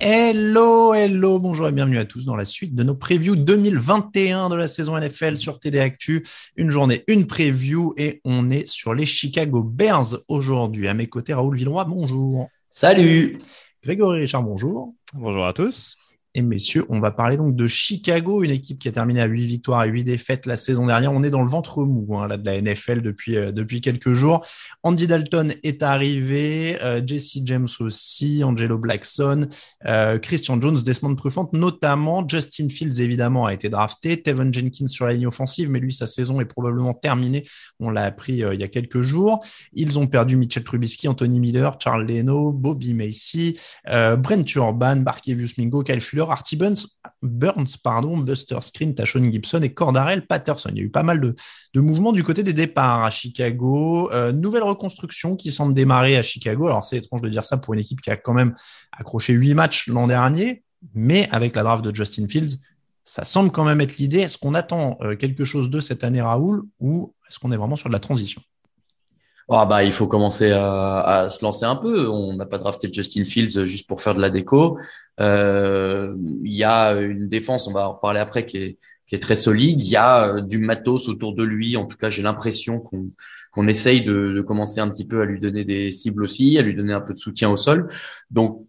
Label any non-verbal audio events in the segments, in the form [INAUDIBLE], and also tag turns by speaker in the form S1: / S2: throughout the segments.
S1: Hello, hello, bonjour et bienvenue à tous dans la suite de nos previews 2021 de la saison NFL sur TD Actu. Une journée, une preview et on est sur les Chicago Bears aujourd'hui. À mes côtés, Raoul Villeroy, bonjour.
S2: Salut
S1: Grégory Richard, bonjour.
S3: Bonjour à tous.
S1: Et messieurs, on va parler donc de Chicago, une équipe qui a terminé à 8 victoires et 8 défaites la saison dernière. On est dans le ventre mou hein, là, de la NFL depuis, euh, depuis quelques jours. Andy Dalton est arrivé, euh, Jesse James aussi, Angelo Blackson, euh, Christian Jones, Desmond Trufant notamment. Justin Fields évidemment a été drafté, Tevin Jenkins sur la ligne offensive, mais lui sa saison est probablement terminée. On l'a appris il y a quelques jours. Ils ont perdu Mitchell Trubisky, Anthony Miller, Charles Leno, Bobby Macy, Brent Urban, Barkevius Mingo, Kyle Artie Burns, pardon, Buster Screen, Tashon Gibson et Cordarel Patterson. Il y a eu pas mal de, mouvements du côté des départs à Chicago. Euh, nouvelle reconstruction qui semble démarrer à Chicago. Alors c'est étrange de dire ça pour une équipe qui a quand même accroché huit matchs l'an dernier, mais avec la draft de Justin Fields, ça semble quand même être l'idée. Est-ce qu'on attend euh, quelque chose de cette année, Raoul, ou est-ce qu'on est vraiment sur de la transition?
S2: Ah bah, il faut commencer à se lancer un peu. On n'a pas drafté Justin Fields juste pour faire de la déco. Euh, Il y a une défense, on va en reparler après, qui est, qui est très solide. Il y a euh, du matos autour de lui. En tout cas, j'ai l'impression qu'on qu'on essaye de, de commencer un petit peu à lui donner des cibles aussi, à lui donner un peu de soutien au sol. Donc,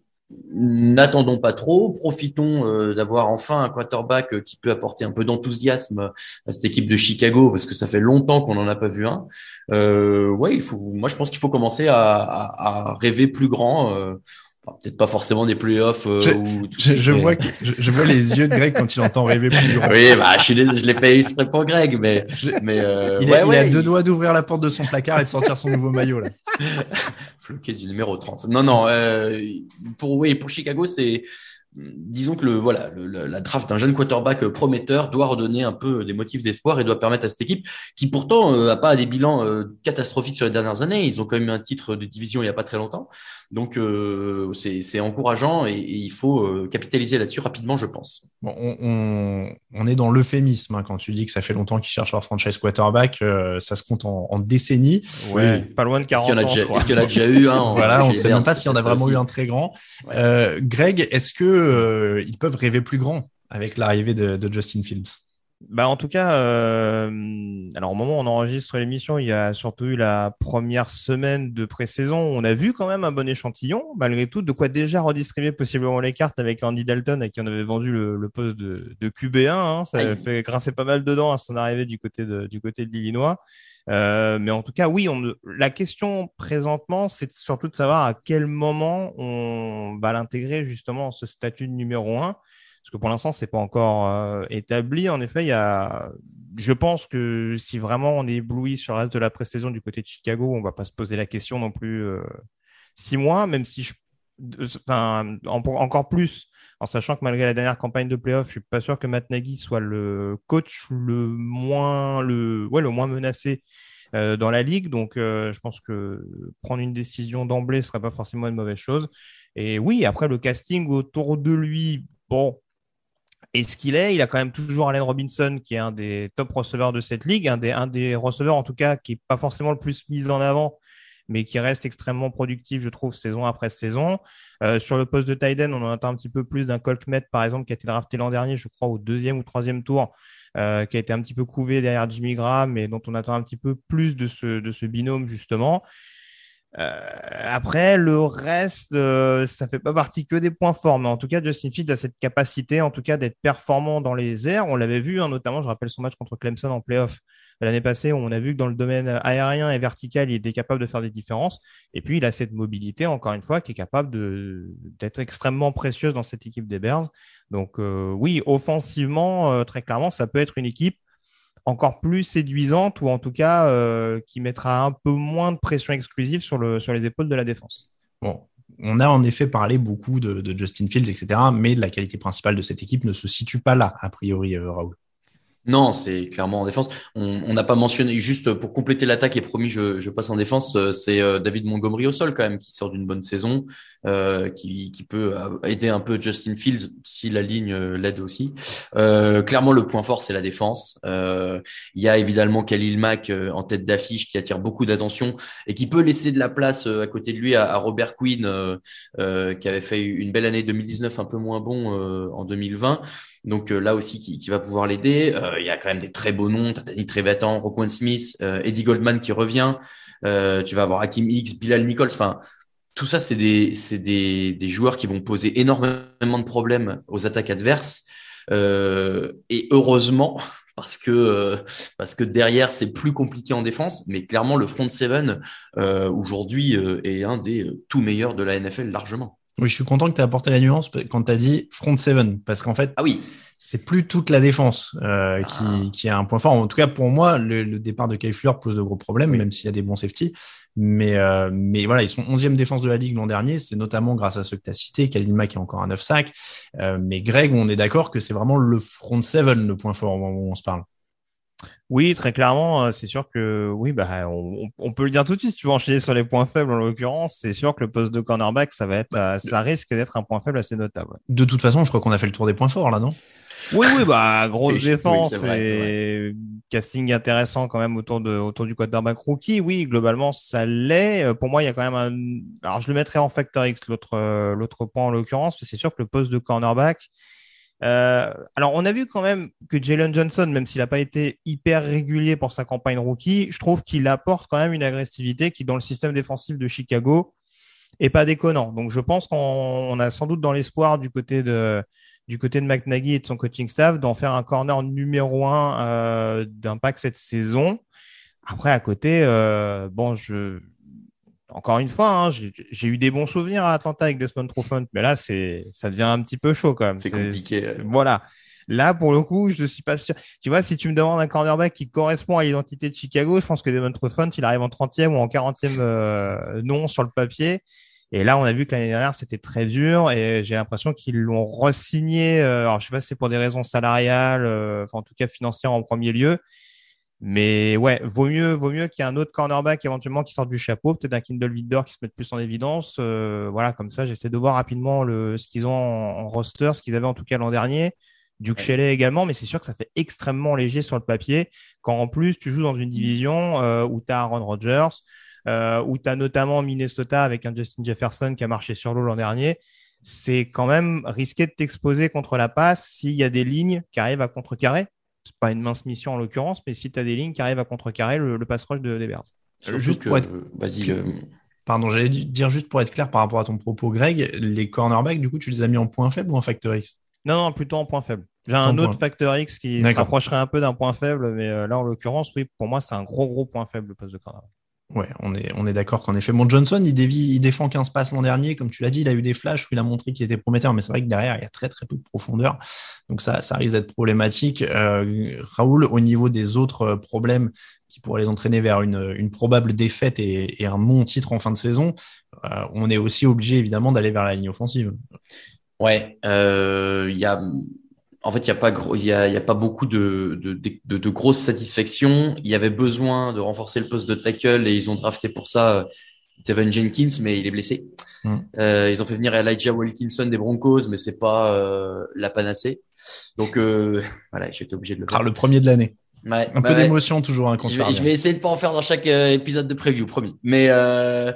S2: n'attendons pas trop, profitons euh, d'avoir enfin un quarterback euh, qui peut apporter un peu d'enthousiasme à cette équipe de Chicago parce que ça fait longtemps qu'on n'en a pas vu un. Euh, ouais, il faut. Moi, je pense qu'il faut commencer à, à, à rêver plus grand. Euh, Peut-être pas forcément des playoffs. Euh,
S1: Je-
S2: tout
S1: je, vois que- je, je vois les yeux de Greg quand il entend rêver plus grand.
S2: Oui, bah, je suis je l'ai fait exprès pour Greg, mais mais euh,
S1: il,
S2: ouais,
S1: a, il
S2: ouais,
S1: a deux doigts d'ouvrir la porte de son placard et de sortir son nouveau maillot là. [LAUGHS]
S2: floqué du numéro 30. Non, non, euh, pour, oui, pour Chicago, c'est, disons que le, voilà, le- la draft d'un jeune quarterback prometteur doit redonner un peu des motifs d'espoir et doit permettre à cette équipe, qui pourtant euh, a pas des bilans euh, catastrophiques sur les dernières années, ils ont quand même eu un titre de division il y a pas très longtemps, donc euh, c'est encourageant et, et il faut euh, capitaliser là-dessus rapidement, je pense.
S1: Bon, on, on, on est dans l'euphémisme hein, quand tu dis que ça fait longtemps qu'ils cherchent leur franchise quarterback, euh, ça se compte en, en décennies.
S3: Ouais, pas loin de
S2: Est-ce
S3: 40
S2: qu'il y en a
S3: ans,
S2: est-ce qu'il y en a déjà eu un [LAUGHS] en-
S1: voilà, on ne sait même pas s'il y en a vraiment eu un très grand.
S2: Ouais.
S1: Euh, Greg, est-ce que euh, ils peuvent rêver plus grand avec l'arrivée de, de Justin Fields
S3: Bah, en tout cas, euh, alors au moment où on enregistre l'émission, il y a surtout eu la première semaine de pré-saison. On a vu quand même un bon échantillon, malgré tout, de quoi déjà redistribuer possiblement les cartes avec Andy Dalton, à qui on avait vendu le, le poste de, de QB1. hein. Ça
S2: Aïe.
S3: fait grincer pas mal dedans à son arrivée du côté de, du côté de l'Illinois. Euh, mais en tout cas, oui, on, la question présentement, c'est surtout de savoir à quel moment on va l'intégrer justement en ce statut de numéro un. Parce que pour l'instant, c'est pas encore euh, établi. En effet, il y a, je pense que si vraiment on est ébloui sur le reste de la pré-saison du côté de Chicago, on va pas se poser la question non plus euh, six mois, même si je, enfin, en- encore plus en sachant que malgré la dernière campagne de playoff, je suis pas sûr que Matt Nagy soit le coach le moins, le, ouais, le moins menacé euh, dans la ligue. Donc, je pense que prendre une décision d'emblée serait pas forcément une mauvaise chose. Et oui, après le casting autour de lui, bon, est-ce qu'il est Il a quand même toujours Allen Robinson, qui est un des top receveurs de cette ligue, un des, un receveurs en tout cas qui est pas forcément le plus mis en avant, mais qui reste extrêmement productif, je trouve, saison après saison. Euh, sur le poste de Tyden, on en attend un petit peu plus d'un Colkmet, par exemple, qui a été drafté l'an dernier, je crois, au deuxième ou troisième tour, euh, qui a été un petit peu couvé derrière Jimmy Graham, mais dont on attend un petit peu plus de ce, de ce binôme, justement. Euh, après, le reste, euh, ça fait pas partie que des points forts, mais en tout cas, Justin Fields a cette capacité, en tout cas, d'être performant dans les airs. On l'avait vu, hein, notamment, je rappelle son match contre Clemson en playoff l'année passée, où on a vu que dans le domaine aérien et vertical, il était capable de faire des différences. Et puis, il a cette mobilité, encore une fois, qui est capable d'être extrêmement précieuse dans cette équipe des Bears. Donc, euh, oui, offensivement, très clairement, ça peut être une équipe encore plus séduisante ou en tout cas euh, qui mettra un peu moins de pression exclusive sur, le, sur les épaules de la défense.
S1: Bon, on a en effet parlé beaucoup de, de, Justin Fields, etc., mais la qualité principale de cette équipe ne se situe pas là, a priori, euh, Raoul.
S2: Non, c'est clairement en défense. On n'a pas mentionné, juste pour compléter l'attaque et promis, je, je, passe en défense, euh, c'est David Montgomery au sol quand même, qui sort d'une bonne saison, euh, qui, qui, peut aider un peu Justin Fields si la ligne euh, l'aide aussi. Euh, clairement, le point fort, c'est la défense. Il y a évidemment Khalil Mack en tête d'affiche qui attire beaucoup d'attention et qui peut laisser de la place à côté de lui à, à Robert Quinn, qui avait fait une belle année 2019, un peu moins bon en 2020. Donc là aussi, qui, qui va pouvoir l'aider il y a quand même des très beaux noms. T'as Danny Trevathan, Roquan Smith, euh, Eddie Goldman qui revient. Euh, tu vas avoir Hakim X, Bilal Nichols. Enfin, tout ça, c'est des, des, des joueurs qui vont poser énormément de problèmes aux attaques adverses. Euh, et heureusement, [LAUGHS] parce que parce que derrière c'est plus compliqué en défense, mais clairement le front seven euh, aujourd'hui est un des tout meilleurs de la NFL largement.
S1: Oui, je suis content que tu aies apporté la nuance quand tu as dit front seven, parce qu'en fait,
S2: ah oui,
S1: c'est plus toute la défense euh, qui, ah. qui, a un point fort. En tout cas, pour moi, le, le départ de Kyle Fleur pose de gros problèmes, même s'il y a des bons safety. Mais, euh, mais voilà, ils sont 11e défense de la ligue l'an dernier. C'est notamment grâce à ceux que tu as cités. Khalil Mack qui a encore un 9 sacs. Euh, mais Greg, on est d'accord que c'est vraiment le front seven le point fort au moment où on se parle.
S3: Oui, très clairement, euh, c'est sûr que oui, bah, on, on, peut le dire tout de suite. Si tu veux enchaîner sur les points faibles en l'occurrence, c'est sûr que le poste de cornerback, ça va être, bah, ça risque d'être un point faible assez notable.
S1: De toute façon, je crois qu'on a fait le tour des points forts là, non?
S3: Oui, oui, bah grosse défense et casting intéressant quand même autour de autour du quarterback rookie. Oui, globalement ça l'est. Euh, pour moi, il y a quand même un. Alors je le mettrai en factor X l'autre euh, l'autre point en l'occurrence, mais c'est sûr que le poste de cornerback. Euh, alors on a vu quand même que Jalen Johnson, même s'il n'a pas été hyper régulier pour sa campagne rookie, je trouve qu'il apporte quand même une agressivité qui dans le système défensif de Chicago est pas déconnant. Donc je pense qu'on a sans doute dans l'espoir du côté de du côté de McNaghy et de son coaching staff d'en faire un corner numéro un euh, d'impact cette saison. Après, à côté, euh, bon, je encore une fois, hein, j'ai eu des bons souvenirs à Atlanta avec Desmond Trufant, mais là, c'est ça devient un petit peu chaud quand même.
S2: C'est compliqué.
S3: Voilà. Là, pour le coup, je suis pas sûr. Tu vois, si tu me demandes un cornerback qui correspond à l'identité de Chicago, je pense que Desmond Trufant, il arrive en 30e ou en 40e euh, nom sur le papier. Et là, on a vu que l'année dernière, c'était très dur et j'ai l'impression qu'ils l'ont re-signé. Euh, alors, je sais pas si c'est pour des raisons salariales, euh, enfin, en tout cas financières en premier lieu. Mais ouais, vaut mieux, vaut mieux qu'il y ait un autre cornerback éventuellement qui sorte du chapeau, peut-être un Kindle Vidor qui se mette plus en évidence. Euh, voilà, comme ça, j'essaie de voir rapidement le, ce qu'ils ont en, roster, ce qu'ils avaient en tout cas l'an dernier. Duke Shelley également, mais c'est sûr que ça fait extrêmement léger sur le papier quand en plus tu joues dans une division où tu as Aaron Rodgers, euh, où tu as notamment Minnesota avec un Justin Jefferson qui a marché sur l'eau l'an dernier, c'est quand même risqué de t'exposer contre la passe s'il y a des lignes qui arrivent à contrecarrer. C'est pas une mince mission en l'occurrence, mais si tu as des lignes qui arrivent à contrecarrer le, le pass rush de, des Bears.
S1: juste pour être... Vas-y. Pardon, j'allais dire juste pour être clair par rapport à ton propos, Greg, les cornerbacks, du coup, tu les as mis en point faible ou en factor X?
S3: Non, non, plutôt en point faible. J'ai un autre facteur X qui se rapprocherait un peu d'un point faible, mais euh, là, en l'occurrence, oui, pour moi, c'est un gros, gros point faible, le poste de cornerback.
S1: Ouais, on est, on est d'accord qu'en effet, mon Johnson, il, dévie, il défend 15 passes l'an dernier. Comme tu l'as dit, il a eu des flashs où il a montré qu'il était prometteur, mais c'est vrai que derrière, il y a très, très peu de profondeur. Donc ça, ça risque d'être problématique. Euh, Raoul, au niveau des autres problèmes qui pourraient les entraîner vers une, une probable défaite et, un non-titre en fin de saison, euh, on est aussi obligé, évidemment, d'aller vers la ligne offensive.
S2: Ouais, euh, il y a en fait, il n'y a, pas il y a, y a pas beaucoup de, de, de, de, grosses satisfactions. Il y avait besoin de renforcer le poste de tackle et ils ont drafté pour ça euh, Tevin Jenkins, mais il est blessé. Mm. Euh, ils ont fait venir Elijah Wilkinson des Broncos, mais c'est pas euh, la panacée. Donc euh, [LAUGHS] voilà, j'ai été obligé de le
S1: faire. le premier de l'année. Un peu d'émotion toujours un
S2: je, je vais essayer de pas en faire dans chaque euh, épisode de preview, promis. Mais euh,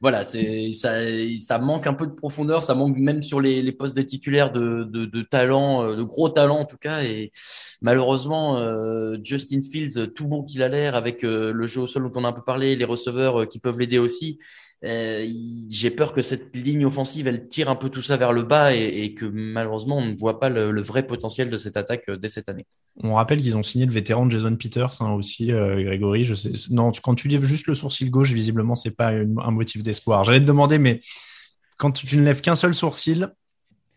S2: voilà, c'est ça, ça manque un peu de profondeur, ça manque même sur les, les postes de titulaires de, de, de talent, euh, de gros talent en tout cas. Et malheureusement, euh, Justin Fields, tout bon qu'il a l'air, avec le jeu au sol dont on a un peu parlé, les receveurs qui peuvent l'aider aussi. Euh, j'ai peur que cette ligne offensive, elle tire un peu tout ça vers le bas et, que malheureusement, on ne voit pas le, vrai potentiel de cette attaque euh, dès cette année.
S1: On rappelle qu'ils ont signé le vétéran Jason Peters hein, aussi, euh, Grégory. Je sais, non, quand tu lèves juste le sourcil gauche, visiblement, c'est pas un motif d'espoir. J'allais te demander, mais quand tu ne lèves qu'un seul sourcil,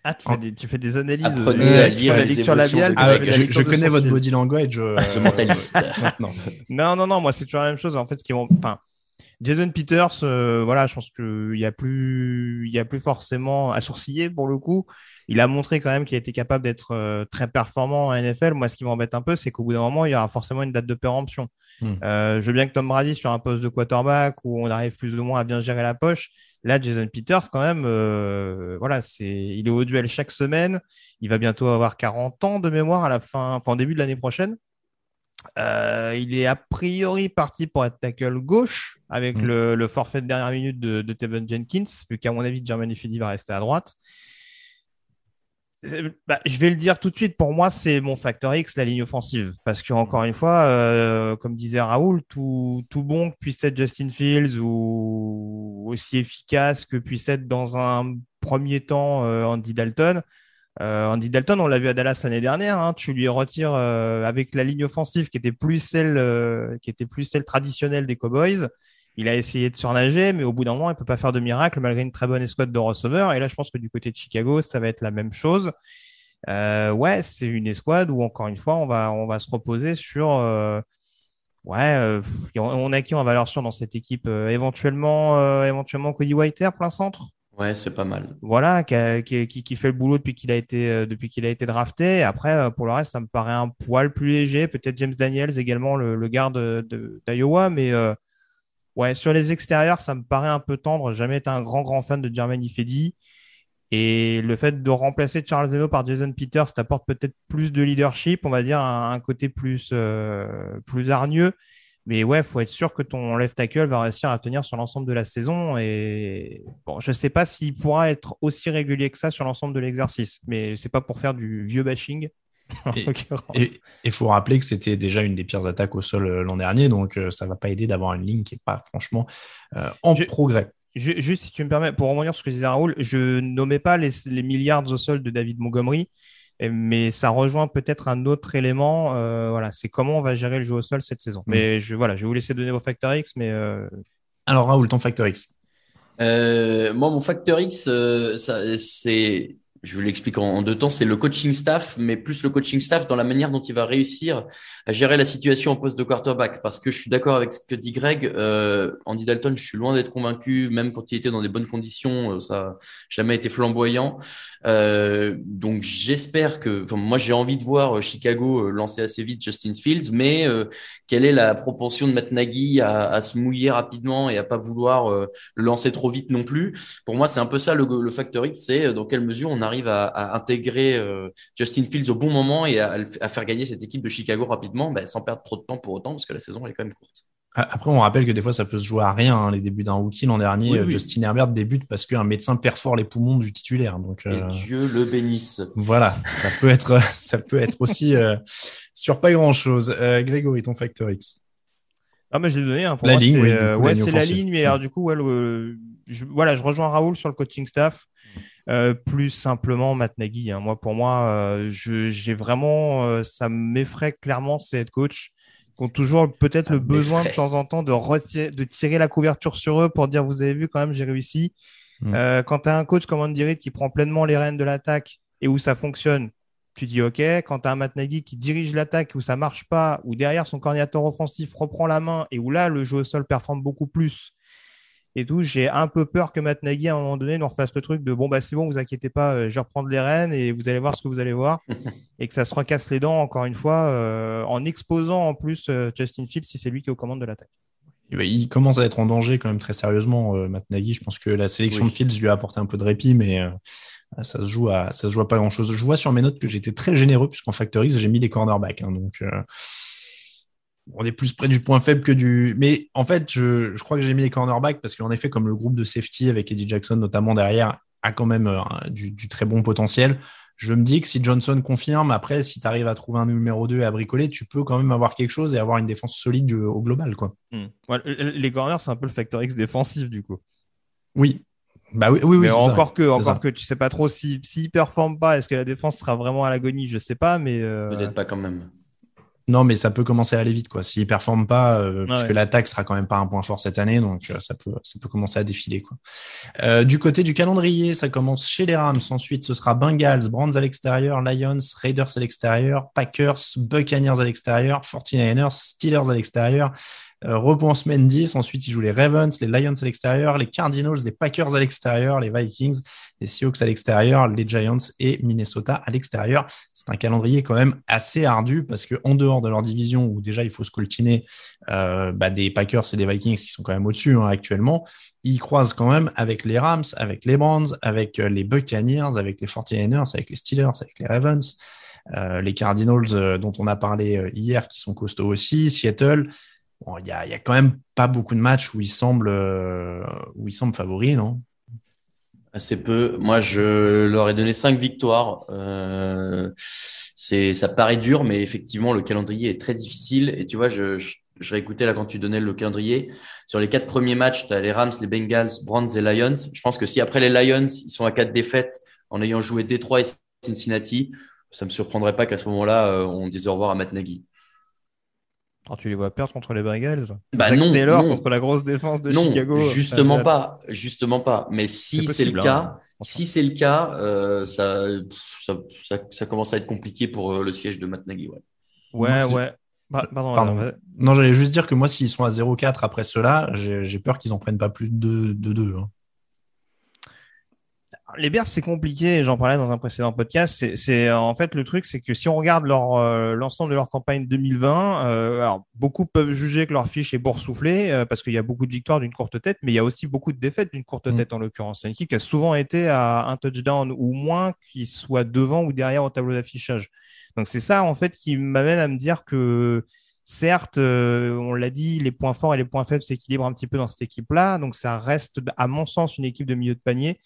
S3: ah, tu, fais des, tu fais des analyses.
S2: Apprenez euh, à lire la lecture labiale.
S1: Ah, je, je connais votre body language. Euh, [LAUGHS]
S2: mentaliste. [LAUGHS]
S3: non, non, non, moi c'est toujours la même chose. En fait, ce qui enfin, Jason Peters, euh, voilà, je pense qu'il y a plus, il y a plus forcément à sourciller pour le coup. Il a montré quand même qu'il était capable d'être euh, très performant en NFL. Moi, ce qui m'embête un peu, c'est qu'au bout d'un moment, il y aura forcément une date de péremption. Hmm. Euh, je veux bien que Tom Brady sur un poste de quarterback où on arrive plus ou moins à bien gérer la poche. Là, Jason Peters, quand même, voilà, c'est, il est au duel chaque semaine. Il va bientôt avoir 40 ans de mémoire à la fin, enfin, en début de l'année prochaine. Euh, il est a priori parti pour être tackle gauche avec mm. le, forfait de dernière minute de, de Tevin Jenkins, vu qu'à mon avis, Germany Fidi va rester à droite. Bah, je vais le dire tout de suite, pour moi, c'est mon facteur X, la ligne offensive. Parce que, encore une fois, euh, comme disait Raoul, tout, bon que puisse être Justin Fields ou aussi efficace que puisse être dans un premier temps euh, Andy Dalton, euh, Andy Dalton, on l'a vu à Dallas l'année dernière. Hein, tu lui retires avec la ligne offensive qui était plus celle qui était plus celle traditionnelle des Cowboys. Il a essayé de surnager, mais au bout d'un moment, il peut pas faire de miracle malgré une très bonne escouade de receveurs. Et là, je pense que du côté de Chicago, ça va être la même chose. Euh, ouais, c'est une escouade où encore une fois, on va on va se reposer sur ouais, on a qui en valeur sûre dans cette équipe éventuellement éventuellement Cody Whitehair plein centre?
S2: Ouais, c'est pas mal.
S3: Voilà, qui, qui, qui, fait le boulot depuis qu'il a été euh, depuis qu'il a été drafté. Après, euh, pour le reste, ça me paraît un poil plus léger. Peut-être James Daniels également, le, le garde d'Iowa, mais euh, ouais, sur les extérieurs, ça me paraît un peu tendre. Jamais été un grand grand fan de Jermaine Ifedi. Et le fait de remplacer Charles Zeno par Jason Peters t'apporte peut-être plus de leadership, on va dire un, côté plus plus hargneux. Mais ouais, faut être sûr que ton left tackle va réussir à tenir sur l'ensemble de la saison. Et bon, je sais pas s'il pourra être aussi régulier que ça sur l'ensemble de l'exercice, mais c'est pas pour faire du vieux bashing. [LAUGHS]
S1: Et il faut rappeler que c'était déjà une des pires attaques au sol euh, l'an dernier, donc euh, ça va pas aider d'avoir une ligne qui est pas franchement euh, en progrès.
S3: juste si tu me permets, pour revenir sur ce que disait Raoul, je nommais pas les, les milliards au sol de David Montgomery mais ça rejoint peut-être un autre élément. Euh, voilà, c'est comment on va gérer le jeu au sol cette saison. Mm. Mais je, voilà, je vais vous laisser donner vos facteurs X. Mais euh,
S1: alors Raoul, ton facteur X.
S2: Euh, moi, mon facteur X, c'est je vous l'explique en, deux temps, c'est le coaching staff, mais plus le coaching staff dans la manière dont il va réussir à gérer la situation en poste de quarterback. Parce que je suis d'accord avec ce que dit Greg. Euh, Andy Dalton, je suis loin d'être convaincu, même quand il était dans des bonnes conditions, euh, ça n'a jamais été flamboyant. Euh, donc j'espère que, moi j'ai envie de voir Chicago lancer assez vite Justin Fields, mais quelle est la propension de Matt à, se mouiller rapidement et à pas vouloir le lancer trop vite non plus? Pour moi, c'est un peu ça le facteur X, c'est dans quelle mesure on arrive arrive à, intégrer euh, Justin Fields au bon moment et à, faire gagner cette équipe de Chicago rapidement, bah, sans perdre trop de temps pour autant, parce que la saison elle est quand même courte.
S1: Après, on rappelle que des fois, ça peut se jouer à rien. Hein, les débuts d'un rookie l'an dernier, Justin Herbert débute parce qu'un médecin perfore les poumons du titulaire. Donc,
S2: et euh, Dieu le bénisse.
S1: Voilà, ça peut être, [LAUGHS] ça peut être aussi euh, sur pas grand chose. Grégory, ton facteur X.
S3: Ah, mais je l'ai donné. Hein,
S1: la ligne, oui.
S3: ouais, c'est la ligne. Mais alors, du coup, je, voilà, je rejoins Raoul sur le coaching staff. Euh, plus simplement Matt Nagy. Hein. Moi, pour moi, euh, j'ai vraiment, euh, ça m'effraie clairement ces head coach qui ont toujours peut-être le besoin de temps en temps de, retirer, de tirer la couverture sur eux pour dire vous avez vu quand même j'ai réussi. Mm. quand tu as un coach comme Andy Reid qui prend pleinement les rênes de l'attaque et où ça fonctionne, tu dis OK. Quand tu as un Matt Nagy qui dirige l'attaque où ça marche pas, où derrière son coordinateur offensif reprend la main et où là le jeu au sol performe beaucoup plus et tout. J'ai un peu peur que Matt Nagy, à un moment donné, nous refasse le truc de bon, bah, c'est bon, vous inquiétez pas, euh, je vais reprendre les rênes et vous allez voir ce que vous allez voir. [LAUGHS] et que ça se recasse les dents, encore une fois, euh, en exposant en plus euh, Justin Fields si c'est lui qui est aux commandes de l'attaque.
S1: Il commence à être en danger quand même très sérieusement, Matt Nagy. Je pense que la sélection de Fields lui a apporté un peu de répit, mais ça se joue à ça se joue à pas grand chose. Je vois sur mes notes que j'étais très généreux puisqu'en Factor X j'ai mis les cornerbacks. Hein, donc on est plus près du point faible que du. Mais en fait, je, je crois que j'ai mis les cornerbacks parce qu'en effet, comme le groupe de safety avec Eddie Jackson notamment derrière a quand même euh, du, du, très bon potentiel. Je me dis que si Johnson confirme, après, si tu arrives à trouver un numéro 2 et à bricoler, tu peux quand même avoir quelque chose et avoir une défense solide du, au global. Quoi.
S3: Hmm. Ouais, les corners, c'est un peu le facteur X défensif, du coup.
S1: Oui. Bah oui, oui, oui
S3: encore
S1: ça.
S3: que, encore que tu sais pas trop s'il si, si performe pas, est-ce que la défense sera vraiment à l'agonie? Je sais pas, mais. Euh...
S2: Peut-être pas quand même.
S1: Non, mais ça peut commencer à aller vite, quoi. S'il ne performe pas, euh, puisque ouais. l'attaque sera quand même pas un point fort cette année, donc euh, ça peut, ça peut commencer à défiler, quoi. Euh, du côté du calendrier, ça commence chez les Rams. Ensuite, ce sera Bengals, Browns à l'extérieur, Lions, Raiders à l'extérieur, Packers, Buccaneers à l'extérieur, 49ers, Steelers à l'extérieur. Euh, repos en semaine 10. Ensuite, ils jouent les Ravens, les Lions à l'extérieur, les Cardinals, les Packers à l'extérieur, les Vikings, les Seahawks à l'extérieur, les Giants et Minnesota à l'extérieur. C'est un calendrier quand même assez ardu parce que en dehors de leur division où déjà il faut se coltiner euh, bah, des Packers et des Vikings qui sont quand même au-dessus hein, actuellement, ils croisent quand même avec les Rams, avec les Browns, avec euh, les Buccaneers, avec les 49ers, avec les Steelers, avec les Ravens. Euh, les Cardinals euh, dont on a parlé hier qui sont costauds aussi, Seattle, Il y, a, quand même pas beaucoup de matchs où ils semblent, euh, où ils semblent favoris, non?
S2: Assez peu. Moi, je leur ai donné cinq victoires. Euh, ça paraît dur, mais effectivement, le calendrier est très difficile. Et tu vois, je, je, réécoutais là quand tu donnais le calendrier. Sur les quatre premiers matchs, tu as les Rams, les Bengals, Browns et Lions. Je pense que si après les Lions, ils sont à quatre défaites en ayant joué Détroit et Cincinnati, ça me surprendrait pas qu'à ce moment-là, euh, on dise au revoir à Matt Nagy.
S3: Alors, tu les vois perdre contre les Bengals
S2: Bah Zach non,
S3: Taylor
S2: non.
S3: contre la grosse défense de
S2: non,
S3: Chicago.
S2: justement pas, justement pas. Mais si c'est le
S3: hein,
S2: cas, si c'est le cas, euh, ça, ça, ça, ça, commence à être compliqué pour euh, le siège de Matt Nagy. Ouais,
S3: ouais.
S1: Moi,
S3: ouais. Bah, pardon.
S1: Pardon. Non, j'allais juste dire que moi, s'ils sont à 0-4 après cela, j'ai peur qu'ils en prennent pas plus de 2. Hein.
S3: Les Bears, c'est compliqué. J'en parlais dans un précédent podcast. C'est en fait le truc, c'est que si on regarde leur euh, l'ensemble de leur campagne 2020, euh, alors beaucoup peuvent juger que leur fiche est boursouflée euh, parce qu'il y a beaucoup de victoires d'une courte tête, mais il y a aussi beaucoup de défaites d'une courte
S1: Mm.
S3: tête en l'occurrence. C'est une équipe qui a souvent été à un touchdown ou moins, qui soit devant ou derrière au tableau d'affichage. Donc c'est ça en fait qui m'amène à me dire que Certes, euh, on l'a dit, les points forts et les points faibles s'équilibrent un petit peu dans cette équipe-là. Donc, ça reste, à mon sens, une équipe de milieu de panier.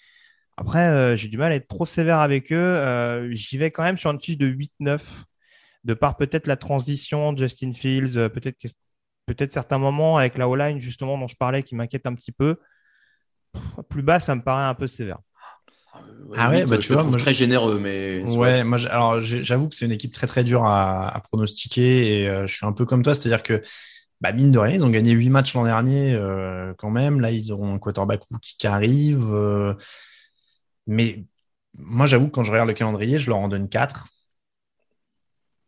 S3: Après, euh, j'ai du mal à être trop sévère avec eux. Euh, J'y vais quand même sur une fiche de 8-9, de par peut-être la transition de Justin Fields, euh, peut-être peut-être certains moments avec la O-line, justement, dont je parlais, qui m'inquiète un petit peu. Pff, plus bas, ça me paraît un peu sévère.
S1: Ah ouais,
S2: oui,
S1: bah, tu vois,
S2: trouve
S1: moi,
S2: très généreux, mais
S1: Ouais, moi, alors j'avoue que c'est une équipe très très dure à, à pronostiquer et euh, je suis un peu comme toi, c'est-à-dire que bah, mine de rien, ils ont gagné 8 matchs l'an dernier euh, quand même. Là, ils auront un quarterback rookie qui arrive. euh, mais moi, j'avoue que quand je regarde le calendrier, je leur en donne 4.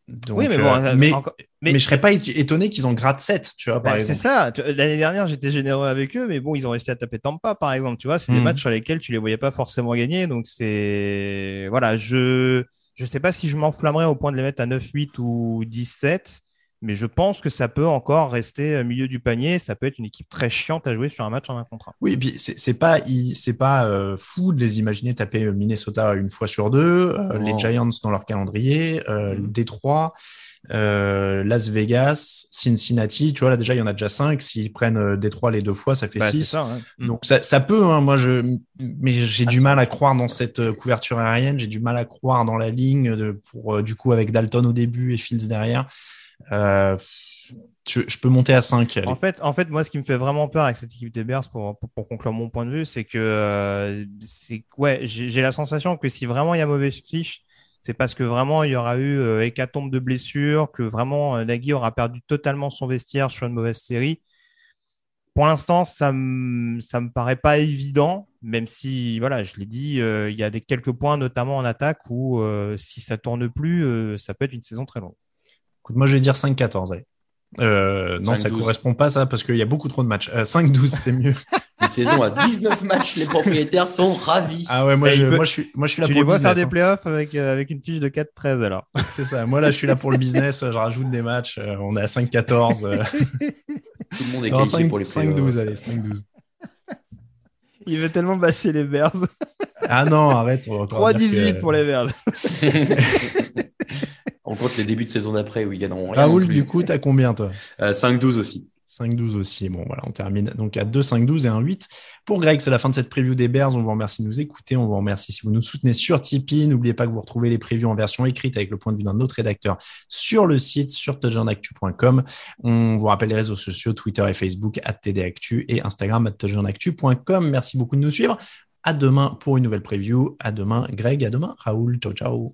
S1: Donc,
S3: oui, mais
S1: euh,
S3: bon, euh,
S1: mais,
S3: encore-
S1: mais, je serais pas étonné qu'ils en grattent 7, tu vois, par
S3: Bah, c'est ça. Tu- L'année dernière, j'étais généreux avec eux, mais bon, ils ont réussi à taper Tampa, par exemple. Tu vois, c'est des
S1: Mhm.
S3: matchs sur lesquels tu les voyais pas forcément gagner. Donc, c'est. Voilà, je je sais pas si je m'enflammerais au point de les mettre à 9-8 ou 17, mais je pense que ça peut encore rester au milieu du panier. Ça peut être une équipe très chiante à jouer sur un match en un contre un.
S1: Oui, et puis c'est pas, c'est pas euh, fou de les imaginer taper Minnesota une fois sur deux, euh, les Giants dans leur calendrier, euh,
S3: Mhm.
S1: Détroit, euh, Las Vegas, Cincinnati. Tu vois, là déjà, il y en a déjà cinq. S'ils prennent euh, Détroit les deux fois, ça fait
S3: Bah, c'est
S1: six.
S3: ça. hein. Mm.
S1: Donc ça, ça peut, hein, moi je, mais j'ai
S2: Ah,
S1: du mal à croire dans cette euh, couverture aérienne, j'ai du mal à croire dans la ligne de, pour euh, du coup avec Dalton au début et Fields derrière. Euh, je, je peux monter à 5.
S3: En fait, en fait, moi, ce qui me fait vraiment peur avec cette équipe des Bears, pour, pour, conclure mon point de vue, c'est que euh, c'est ouais, j'ai la sensation que si vraiment il y a mauvaise fiche, c'est parce que vraiment il y aura eu euh, hécatombe de blessures, que vraiment euh, Nagy aura perdu totalement son vestiaire sur une mauvaise série. Pour l'instant, ça me ça me paraît pas évident, même si voilà, je l'ai dit, euh, il y a des quelques points, notamment en attaque, où euh, si ça tourne plus, ça peut être une saison très longue.
S1: Écoute, moi je vais dire 5-14. allez. Euh, non, ça
S2: 5-12.
S1: correspond pas ça parce qu'il y a beaucoup trop de matchs. Euh, 5-12, c'est mieux. [LAUGHS]
S2: Une saison à 19 matchs, les propriétaires sont ravis.
S1: Ah ouais, moi,
S3: Et
S1: je,
S3: il peut-
S1: moi, je suis, moi je suis là
S3: Tu
S1: pour
S3: les
S1: le
S3: vois faire
S1: business.
S3: des
S1: hein.
S3: playoffs avec, euh, avec une fiche de 4-13 alors. [LAUGHS]
S1: C'est ça. Moi là, je suis là pour le business. Je rajoute des matchs. euh, on est à 5-14. euh, [LAUGHS]
S2: Tout le monde est
S1: non,
S2: qualifié
S1: 5,
S2: pour les
S1: 5-12,
S2: playoffs.
S1: allez, 5-12.
S3: Il veut tellement bâcher les Bears.
S1: Ah non, arrête. on va encore dire
S3: 3-18
S1: que-
S3: pour les Bears.
S2: On compte les débuts de saison d'après où ils gagneront rien.
S1: Raoul, du coup, t'as combien toi?
S2: 5-12 euh, aussi.
S1: 5-12 aussi. Bon, voilà, on termine donc à 2, 5-12 et 1, 8. Pour Greg, c'est la fin de cette preview des Bears. On vous remercie de nous écouter. On vous remercie si vous nous soutenez sur Tipeee. N'oubliez pas que vous retrouvez les previews en version écrite avec le point de vue d'un autre rédacteur sur le site, sur touchdownactu.com. On vous rappelle les réseaux sociaux, Twitter et Facebook, at TDActu et Instagram, at touchdownactu.com. Merci beaucoup de nous suivre. À demain pour une nouvelle preview. À demain, Greg. À demain, Raoul. Ciao, ciao.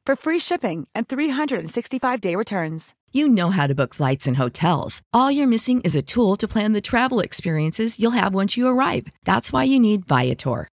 S4: for free shipping and 365-day returns.
S5: You know how to book flights and hotels. All you're missing is a tool to plan the travel experiences you'll have once you arrive. That's why you need Viator.